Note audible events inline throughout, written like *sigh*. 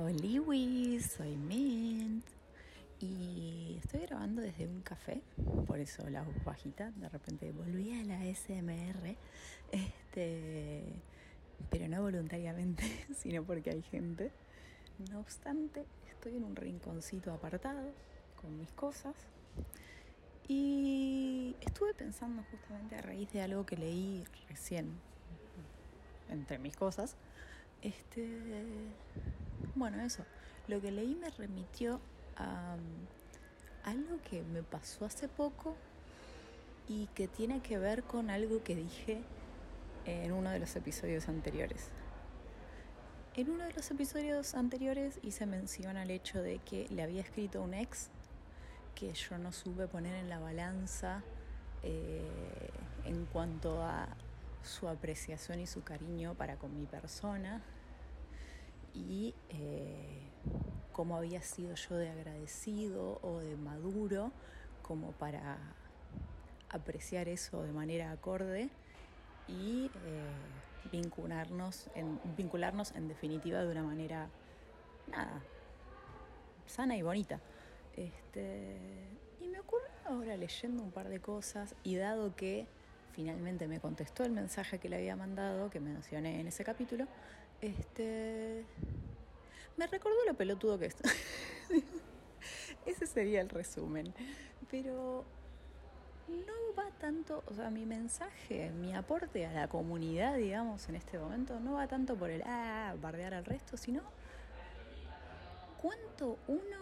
Hola, soy Mint y estoy grabando desde un café, por eso la voz bajita, de repente volví a la SMR, este, pero no voluntariamente, *laughs* sino porque hay gente. No obstante, estoy en un rinconcito apartado con mis cosas y estuve pensando justamente a raíz de algo que leí recién entre mis cosas. Este, bueno, eso. Lo que leí me remitió a um, algo que me pasó hace poco y que tiene que ver con algo que dije en uno de los episodios anteriores. En uno de los episodios anteriores hice mención al hecho de que le había escrito un ex que yo no supe poner en la balanza eh, en cuanto a su apreciación y su cariño para con mi persona y eh, cómo había sido yo de agradecido o de maduro como para apreciar eso de manera acorde y eh, vincularnos, en, vincularnos en definitiva de una manera nada sana y bonita. Este, y me ocurre ahora leyendo un par de cosas y dado que finalmente me contestó el mensaje que le había mandado, que mencioné en ese capítulo, este, me recordó lo pelotudo que es. *laughs* ese sería el resumen. Pero no va tanto, o sea, mi mensaje, mi aporte a la comunidad, digamos, en este momento, no va tanto por el, ah, bardear al resto, sino cuánto uno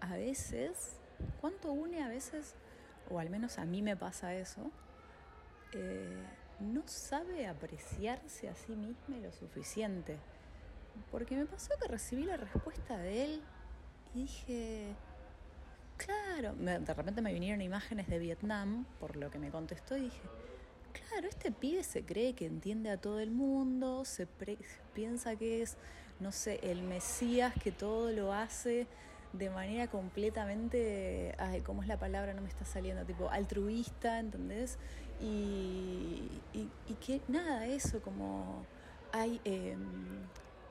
a veces, cuánto une a veces, o al menos a mí me pasa eso, eh, no sabe apreciarse a sí misma lo suficiente. Porque me pasó que recibí la respuesta de él y dije, claro, de repente me vinieron imágenes de Vietnam por lo que me contestó y dije, claro, este pibe se cree que entiende a todo el mundo, se piensa que es, no sé, el Mesías que todo lo hace de manera completamente, ay, ¿cómo es la palabra? No me está saliendo, tipo altruista, ¿entendés? Y, y, que nada, eso, como, ay, em,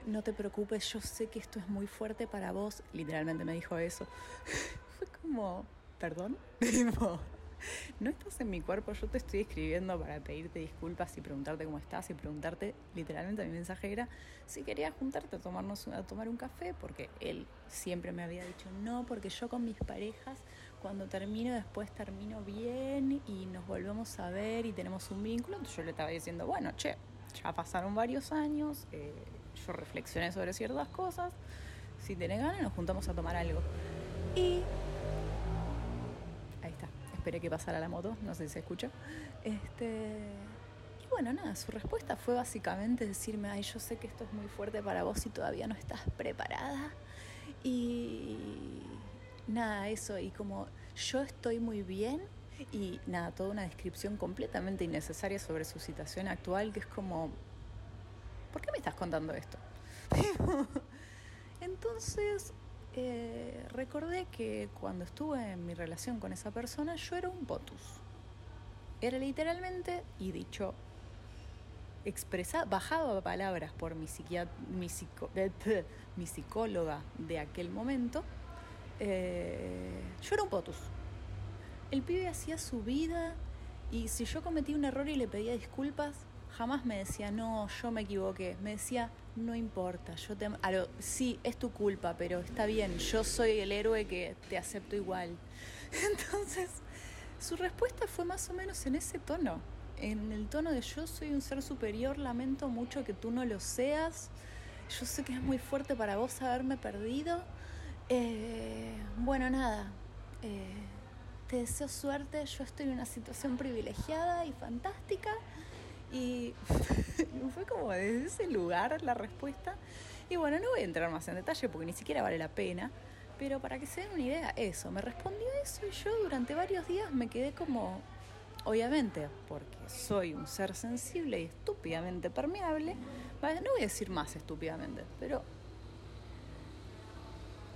no te preocupes, yo sé que esto es muy fuerte para vos, literalmente me dijo eso. *laughs* Fue como, perdón, *laughs* no estás en mi cuerpo, yo te estoy escribiendo para pedirte disculpas y preguntarte cómo estás y preguntarte, literalmente mi mensaje era si querías juntarte a, tomarnos, a tomar un café, porque él siempre me había dicho no, porque yo con mis parejas cuando termino después termino bien y nos volvemos a ver y tenemos un vínculo, entonces yo le estaba diciendo, bueno, che, ya pasaron varios años, eh, yo reflexioné sobre ciertas cosas, si tenés ganas nos juntamos a tomar algo. Y ahí está esperé que pasara la moto, no sé si se escucha. Este, y bueno, nada, su respuesta fue básicamente decirme, ay, yo sé que esto es muy fuerte para vos y todavía no estás preparada. Y nada, eso, y como yo estoy muy bien, y nada, toda una descripción completamente innecesaria sobre su situación actual, que es como, ¿por qué me estás contando esto? *laughs* Entonces, eh, recordé que cuando estuve en mi relación con esa persona yo era un potus. Era literalmente, y dicho, expresado, bajado a palabras por mi, mi, *laughs* mi psicóloga de aquel momento, eh, yo era un potus. El pibe hacía su vida y si yo cometí un error y le pedía disculpas, jamás me decía, no, yo me equivoqué. Me decía, no importa, yo te... sí, es tu culpa, pero está bien, yo soy el héroe que te acepto igual. *laughs* Entonces, su respuesta fue más o menos en ese tono, en el tono de yo soy un ser superior, lamento mucho que tú no lo seas, yo sé que es muy fuerte para vos haberme perdido. Eh, bueno, nada, eh, te deseo suerte, yo estoy en una situación privilegiada y fantástica y *laughs* fue como desde ese lugar la respuesta. Y bueno, no voy a entrar más en detalle porque ni siquiera vale la pena. Pero para que se den una idea, eso, me respondió eso y yo durante varios días me quedé como, obviamente, porque soy un ser sensible y estúpidamente permeable, no voy a decir más estúpidamente, pero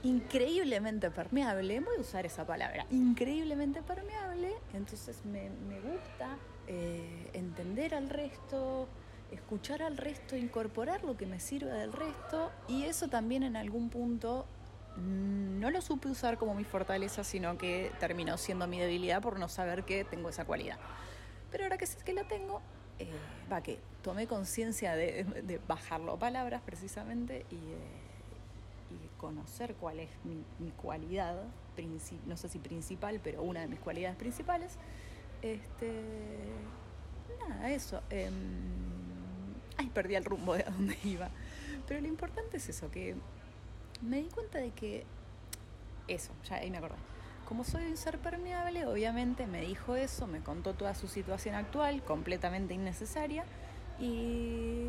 increíblemente permeable, voy a usar esa palabra, increíblemente permeable, entonces me, gusta eh, entender al resto escuchar al resto, incorporar lo que me sirve del resto y eso también en algún punto mm, no lo supe usar como mi fortaleza, sino que terminó siendo mi debilidad por no saber que tengo esa cualidad. Pero ahora que sé que la tengo, eh, va que tomé conciencia de, bajarlo a palabras precisamente y, conocer cuál es mi, cualidad, no sé si principal, pero una de mis cualidades principales. Este, nada, eso. Em, ay, perdí el rumbo de a dónde *laughs* iba. Pero lo importante es eso, que me di cuenta de que eso, ya ahí me acordé como soy un ser permeable, obviamente me dijo eso, me contó toda su situación actual, completamente innecesaria, y,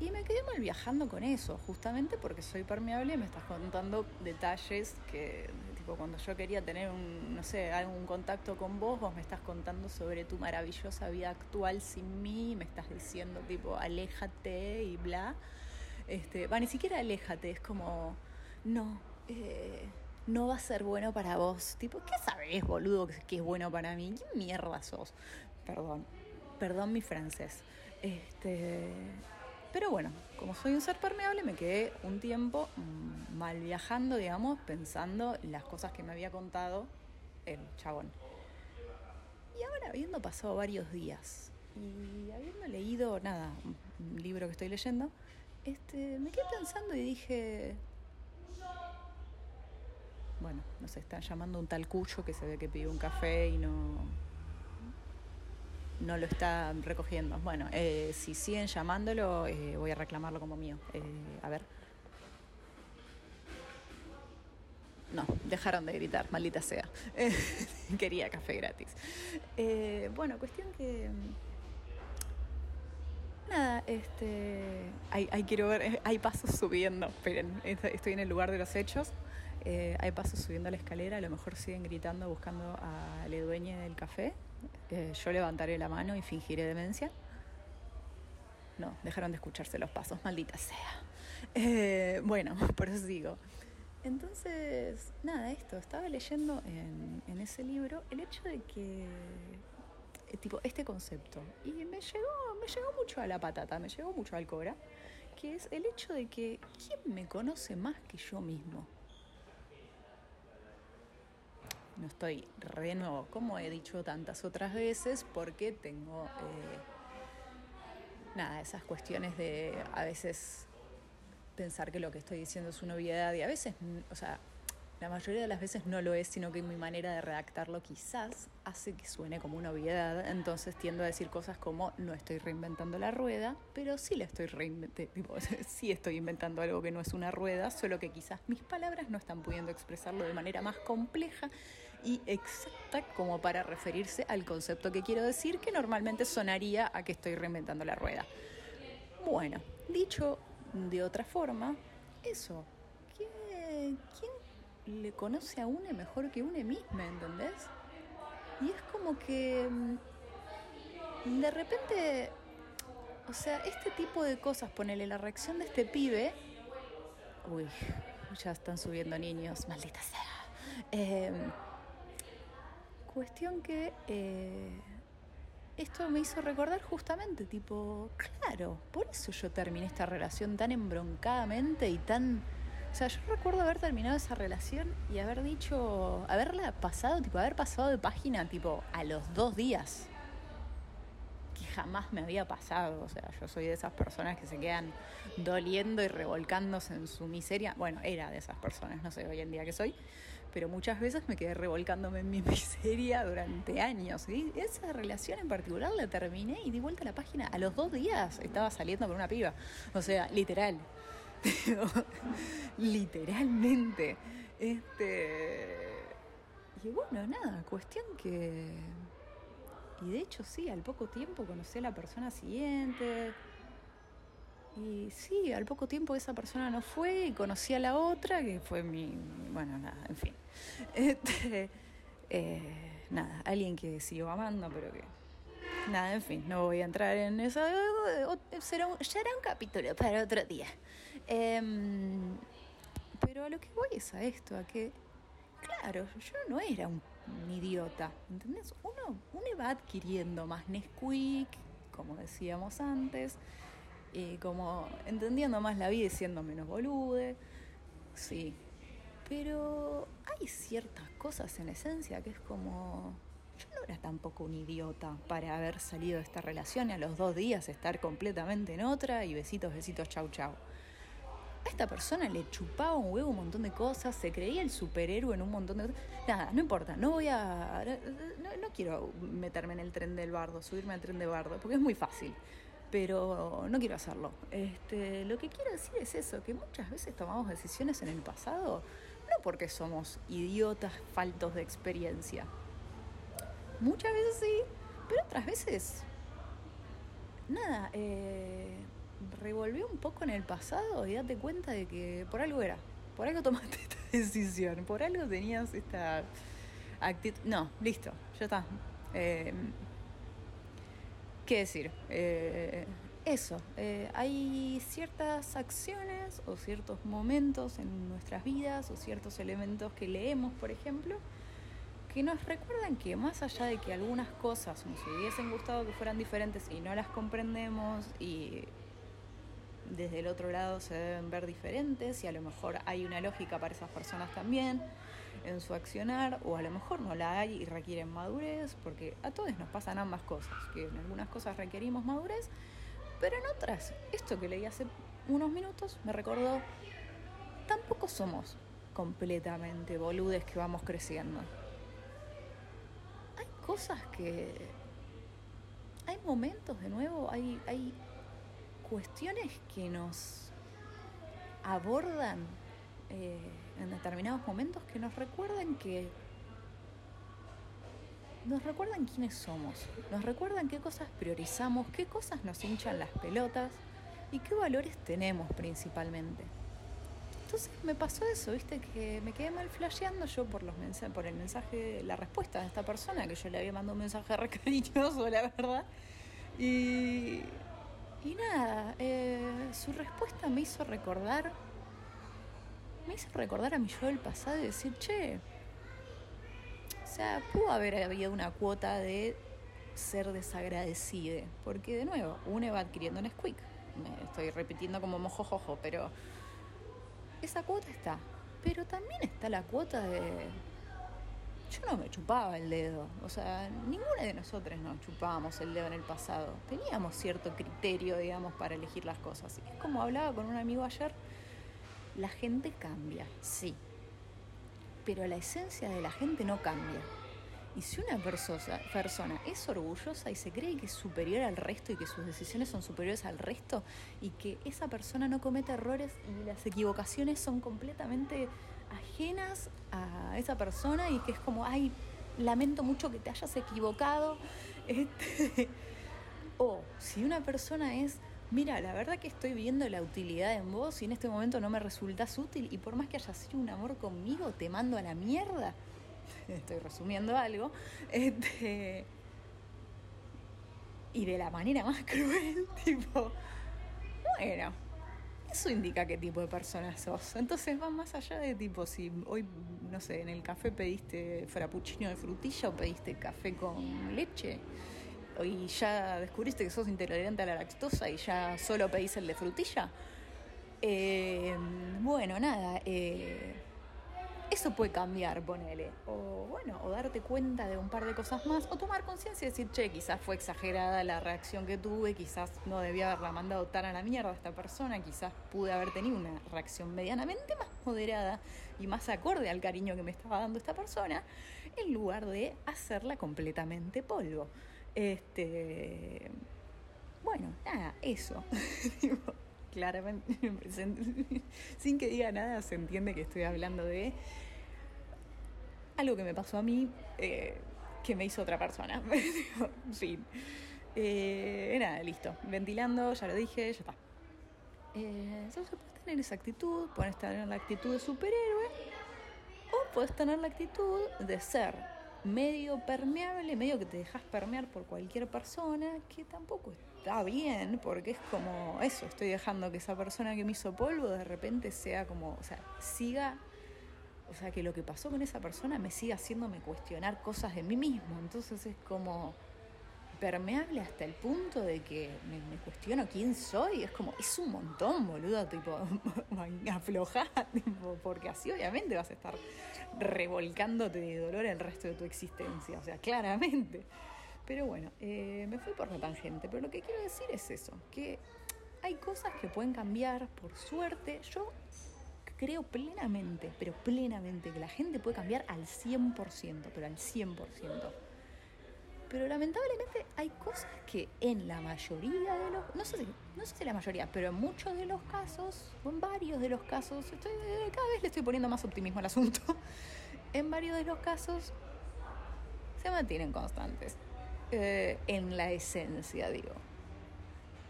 y me quedé mal viajando con eso, justamente porque soy permeable y me estás contando detalles que, tipo, cuando yo quería tener un, no sé, algún contacto con vos, vos me estás contando sobre tu maravillosa vida actual sin mí, me estás diciendo, tipo, aléjate y bla. Este, va, ni siquiera aléjate, es como, no, eh, no va a ser bueno para vos. Tipo, ¿qué sabés, boludo, que es bueno para mí? ¿Qué mierda sos? Perdón, perdón mi francés. Este, pero bueno, como soy un ser permeable, me quedé un tiempo mm, mal viajando, digamos, pensando las cosas que me había contado el chabón. Y ahora, habiendo pasado varios días y habiendo leído, nada, un libro que estoy leyendo, este, me quedé pensando y dije, bueno, nos están llamando un tal Cuyo que se ve que pidió un café y no, no lo está recogiendo. Bueno, eh, si siguen llamándolo, eh, voy a reclamarlo como mío. Eh, a ver. No, dejaron de gritar, maldita sea. *laughs* Quería café gratis. bueno, cuestión que. Nada, este. Hay, hay, quiero ver, hay pasos subiendo. Esperen, estoy en el lugar de los hechos. Eh, hay pasos subiendo la escalera, a lo mejor siguen gritando buscando a la dueña del café. Eh, yo levantaré la mano y fingiré demencia. No, dejaron de escucharse los pasos, maldita sea. Eh, bueno, *laughs* digo. Entonces, nada, esto, estaba leyendo en, en ese libro el hecho de que tipo este concepto y me llegó me llegó mucho a la patata me llegó mucho al cora que es el hecho de que quién me conoce más que yo mismo no estoy re nuevo, como he dicho tantas otras veces, porque tengo, eh, nada, esas cuestiones de a veces pensar que lo que estoy diciendo es una obviedad y a veces, o sea, la mayoría de las veces no lo es, sino que mi manera de redactarlo quizás hace que suene como una obviedad. Entonces tiendo a decir cosas como no estoy reinventando la rueda, pero sí la estoy reinventando, *laughs* sí estoy inventando algo que no es una rueda, solo que quizás mis palabras no están pudiendo expresarlo de manera más compleja y exacta como para referirse al concepto que quiero decir, que normalmente sonaría a que estoy reinventando la rueda. Bueno, dicho de otra forma, eso. ¿Quién le conoce a une mejor que une misma, ¿entendés? Y es como que mm, de repente, o sea, este tipo de cosas, ponele la reacción de este pibe, uy, ya están subiendo niños, maldita sea. Em, cuestión que eh, esto me hizo recordar justamente, tipo, claro, por eso yo terminé esta relación tan embroncadamente y tan o sea, yo recuerdo haber terminado esa relación y haber dicho, haberla pasado, tipo, haber pasado de página, tipo, a los dos días. Que jamás me había pasado. O sea, yo soy de esas personas que se quedan doliendo y revolcándose en su miseria. Bueno, era de esas personas, no sé hoy en día que soy. Pero muchas veces me quedé revolcándome en mi *laughs* miseria durante años. Y esa relación en particular la terminé y di vuelta a la página. A los dos días estaba saliendo con una piba. O sea, literal. *laughs* literalmente. Este. Y bueno, nada, cuestión que. Y de hecho, sí, al poco tiempo conocí a la persona siguiente. Y sí, al poco tiempo esa persona no fue y conocí a la otra, que fue mi. Bueno, nada, en fin. *laughs* Este, eh, nada, alguien que sigo amando, pero que Nada, en fin, no voy a entrar en eso. Será un, ya un capítulo para otro día. Em, pero a lo que voy es a esto, a que, claro, yo no era un, idiota, ¿entendés? Uno, uno va adquiriendo más Nesquik, como decíamos antes, y como entendiendo más la vida y siendo menos bolude, sí. Pero hay ciertas cosas en esencia que es como, yo no era tampoco un idiota para haber salido de esta relación y a los dos días estar completamente en otra y besitos, besitos, chau, chau. A esta persona le chupaba un huevo un montón de cosas, se creía el superhéroe en un montón de cosas. Nada, no importa, no voy a. No, quiero meterme en el tren del bardo, subirme al tren de bardo, porque es muy fácil pero no quiero hacerlo. Este, lo que quiero decir es eso, que muchas veces tomamos decisiones en el pasado no porque somos idiotas faltos de experiencia. Muchas veces sí, pero otras veces nada, eh, revolvió un poco en el pasado y date cuenta de que por algo era, por algo tomaste *laughs* esta decisión, por algo tenías esta actitud. No, listo, ya está. Eh, ¿Qué decir? Eh, eso, eh, hay ciertas acciones o ciertos momentos en nuestras vidas o ciertos elementos que leemos, por ejemplo, que nos recuerdan que más allá de que algunas cosas nos hubiesen gustado que fueran diferentes y no las comprendemos y desde el otro lado se deben ver diferentes y a lo mejor hay una lógica para esas personas también en su accionar o a lo mejor no la hay y requieren madurez, porque a todos nos pasan ambas cosas, que en algunas cosas requerimos madurez, pero en otras, esto que leí hace unos minutos me recordó, tampoco somos completamente boludes que vamos creciendo. Hay cosas que... Hay momentos de nuevo, hay, hay cuestiones que nos abordan eh, en determinados momentos que nos recuerdan que nos recuerdan quiénes somos, nos recuerdan qué cosas priorizamos, qué cosas nos hinchan las pelotas y qué valores tenemos principalmente. Entonces me pasó eso, viste, que me quedé mal flasheando yo por los por el mensaje, la respuesta de esta persona, que yo le había mandado un mensaje re cariñoso, la verdad. Y, y nada, eh, su respuesta me hizo recordar me hizo recordar a mi yo del pasado y decir, che, o sea, pudo haber habido una cuota de ser desagradecida, porque de nuevo, uno va adquiriendo un squeak. Me estoy repitiendo como mojojojo, pero esa cuota está. Pero también está la cuota de. Yo no me chupaba el dedo. O sea, ninguna de nosotros nos chupábamos el dedo en el pasado. Teníamos cierto criterio, digamos, para elegir las cosas. Es como hablaba con un amigo ayer la gente cambia, sí, pero la esencia de la gente no cambia. Y si una persona, es orgullosa y se cree que es superior al resto y que sus decisiones son superiores al resto y que esa persona no comete errores y las equivocaciones son completamente ajenas a esa persona y que es como, ay, lamento mucho que te hayas equivocado. *laughs* Este, o si una persona es mira, la verdad que estoy viendo la utilidad en vos y en este momento no me resultas útil y por más que hayas sido un amor conmigo, te mando a la mierda. *laughs* Estoy resumiendo algo. Este, y de la manera más *laughs* cruel, tipo, bueno, eso indica qué tipo de persona sos. Entonces va más allá de tipo, si hoy, no sé, en el café pediste frappuccino de frutilla o pediste café con leche y ya descubriste que sos intolerante a la lactosa y ya solo pedís el de frutilla. Eh, bueno, nada, eh, eso puede cambiar, ponele. O bueno, o darte cuenta de un par de cosas más, o tomar conciencia y decir, che, quizás fue exagerada la reacción que tuve, quizás no debía haberla mandado tan a la mierda a esta persona, quizás pude haber tenido una reacción medianamente más moderada y más acorde al cariño que me estaba dando esta persona, en lugar de hacerla completamente polvo. Este, bueno, nada, eso. *laughs* Claramente, *laughs* sin que diga nada, se entiende que estoy hablando de algo que me pasó a mí, eh, que me hizo otra persona. *laughs* fin. Eh, nada, listo. Ventilando, ya lo dije, ya está. Eh, puedes tener esa actitud, puedes tener la actitud de superhéroe, o puedes tener la actitud de ser medio permeable, medio que te dejas permear por cualquier persona, que tampoco está bien, porque es como eso, estoy dejando que esa persona que me hizo polvo de repente sea como, o sea, siga, o sea, que lo que pasó con esa persona me siga haciéndome cuestionar cosas de mí mismo. Entonces es como, permeable hasta el punto de que me, cuestiono quién soy. Es como, es un montón, boludo, tipo, *laughs* aflojar, tipo, porque así obviamente vas a estar revolcándote de dolor el resto de tu existencia, o sea, claramente. Pero bueno, eh, me fui por la tangente, pero lo que quiero decir es eso, que hay cosas que pueden cambiar, por suerte. Yo creo plenamente, pero plenamente, que la gente puede cambiar al 100%, pero al 100%. Pero lamentablemente hay cosas que en la mayoría de los, no sé si, no sé si la mayoría, pero en muchos de los casos, o en varios de los casos, estoy, cada vez le estoy poniendo más optimismo al asunto, *laughs* en varios de los casos se mantienen constantes. Eh, en la esencia, digo.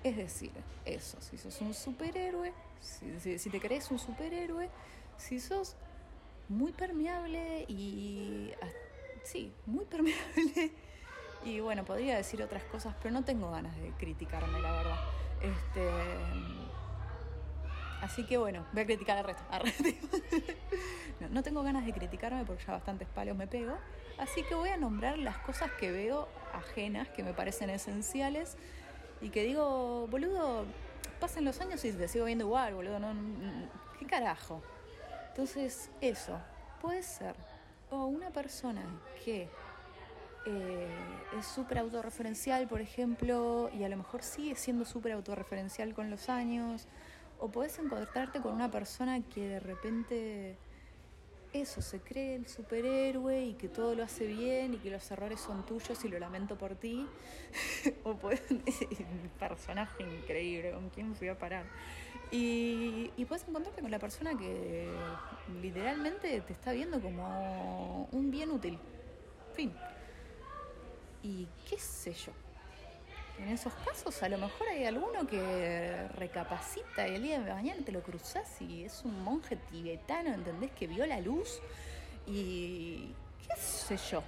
Es decir, eso, si sos un superhéroe, si, si te crees un superhéroe, si sos muy permeable y... Sí, muy permeable *laughs* y bueno, podría decir otras cosas, pero no tengo ganas de criticarme, la verdad. Este, así que bueno, voy a criticar al resto. *laughs* no, no tengo ganas de criticarme porque ya bastantes palos me pego. Así que voy a nombrar las cosas que veo ajenas, que me parecen esenciales y que digo, boludo, pasen los años y te sigo viendo igual, boludo, no, ¿qué carajo? Entonces, eso, puede ser o una persona que eh, es súper autorreferencial, por ejemplo, y a lo mejor sigue siendo súper autorreferencial con los años, o podés encontrarte con una persona que de repente eso, se cree el superhéroe y que todo lo hace bien y que los errores son tuyos y lo lamento por ti. *laughs* o puedes, *laughs* personaje increíble, ¿con quién fui a parar? Y, y puedes encontrarte con la persona que literalmente te está viendo como un bien útil. Fin. Y qué sé yo. En esos casos a lo mejor hay alguno que recapacita y el día de mañana te lo cruzas y es un monje tibetano, ¿entendés? Que vio la luz y qué sé yo.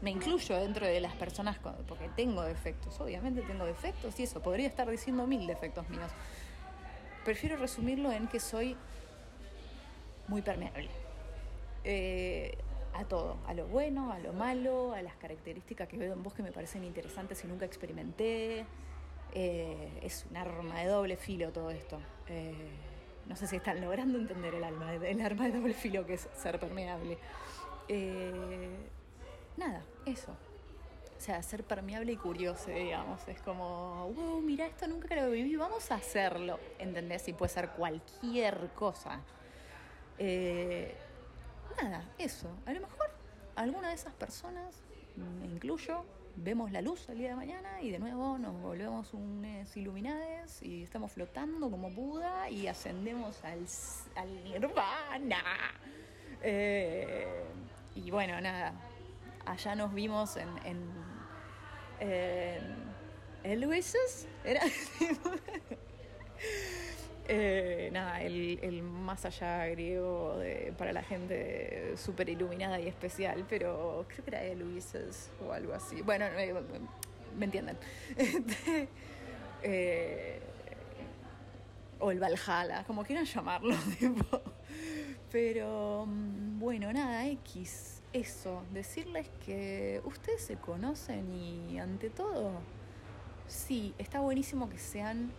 Me incluyo dentro de las personas porque tengo defectos, obviamente tengo defectos y eso, podría estar diciendo mil defectos míos. Prefiero resumirlo en que soy muy permeable. Eh, a todo, a lo bueno, a lo malo, a las características que veo en vos que me parecen interesantes y nunca experimenté. Eh, es un arma de doble filo todo esto. Eh, no sé si están logrando entender el, alma, el arma de doble filo que es ser permeable. Eh, nada, eso. O sea, ser permeable y curioso, digamos. Es como, wow, mira, esto nunca lo viví, vamos a hacerlo. ¿Entendés? Y puede ser cualquier cosa nada, eso. A lo mejor alguna de esas personas, me incluyo, vemos la luz el día de mañana y de nuevo nos volvemos unes iluminados y estamos flotando como Buda y ascendemos al, nirvana. Eh, y bueno, nada, allá nos vimos en... en, ¿El? Era... *laughs* Eh, nada, el, más allá griego para la gente súper iluminada y especial, pero creo que era de Luises o algo así. Bueno, eh, me entienden. *laughs* Eh, o el Valhalla, como quieran llamarlo, *laughs* tipo. Pero mm, bueno, nada, X, eso, decirles que ustedes se conocen y ante todo, sí, está buenísimo que sean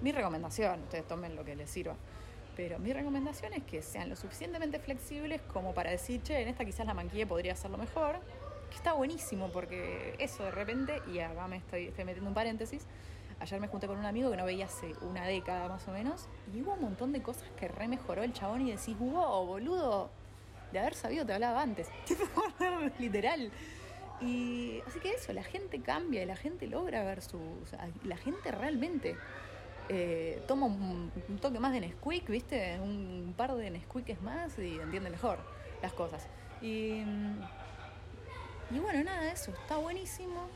mi recomendación, ustedes tomen lo que les sirva, pero mi recomendación es que sean lo suficientemente flexibles como para decir, che, en esta quizás la manquilla podría hacerlo mejor, que está buenísimo porque eso de repente, y acá me estoy, metiendo un paréntesis, ayer me junté con un amigo que no veía hace una década más o menos, y hubo un montón de cosas que re mejoró el chabón y decís, wow, boludo, de haber sabido te hablaba antes, *laughs* *laughs* literal. Y así que eso, la gente cambia y la gente logra ver su. la gente realmente eh, toma un, toque más de Nesquik, ¿viste? Un par de Nesquikes más y entiende mejor las cosas. Y, bueno, nada, eso está buenísimo.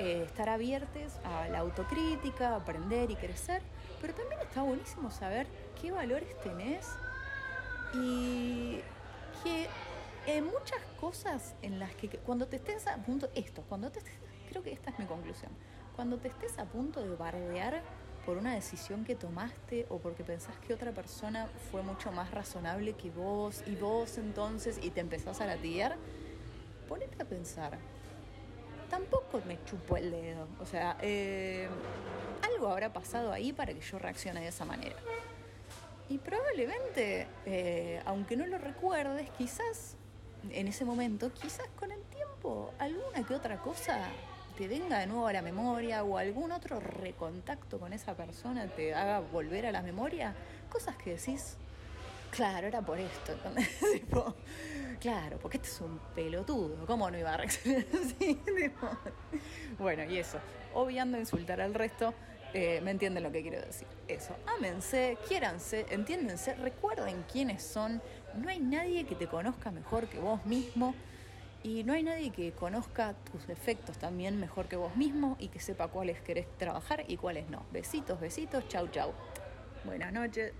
Eh, estar abiertos a la autocrítica, aprender y crecer, pero también está buenísimo saber qué valores tenés y que en muchas cosas en las que cuando te estés a punto, esto, cuando te estés, creo que esta es mi conclusión, cuando te estés a punto de bardear por una decisión que tomaste o porque pensás que otra persona fue mucho más razonable que vos y vos entonces y te empezás a latigar, ponete a pensar. tampoco me chupo el dedo. O sea, eh, algo habrá pasado ahí para que yo reaccione de esa manera. Y probablemente, eh, aunque no lo recuerdes, quizás en ese momento, quizás con el tiempo, alguna que otra cosa te venga de nuevo a la memoria o algún otro recontacto con esa persona te haga volver a la memoria, cosas que decís, claro, era por esto. *laughs* claro, porque este es un pelotudo, ¿cómo no iba a reaccionar *laughs* así? bueno, y eso, obviando insultar al resto, eh, me entienden lo que quiero decir. Eso, ámense, quiéranse, entiéndense, recuerden quiénes son. No hay nadie que te conozca mejor que vos mismo y no hay nadie que conozca tus defectos también mejor que vos mismo y que sepa cuáles querés trabajar y cuáles no. Besitos, besitos, chau, chau. Buenas noches.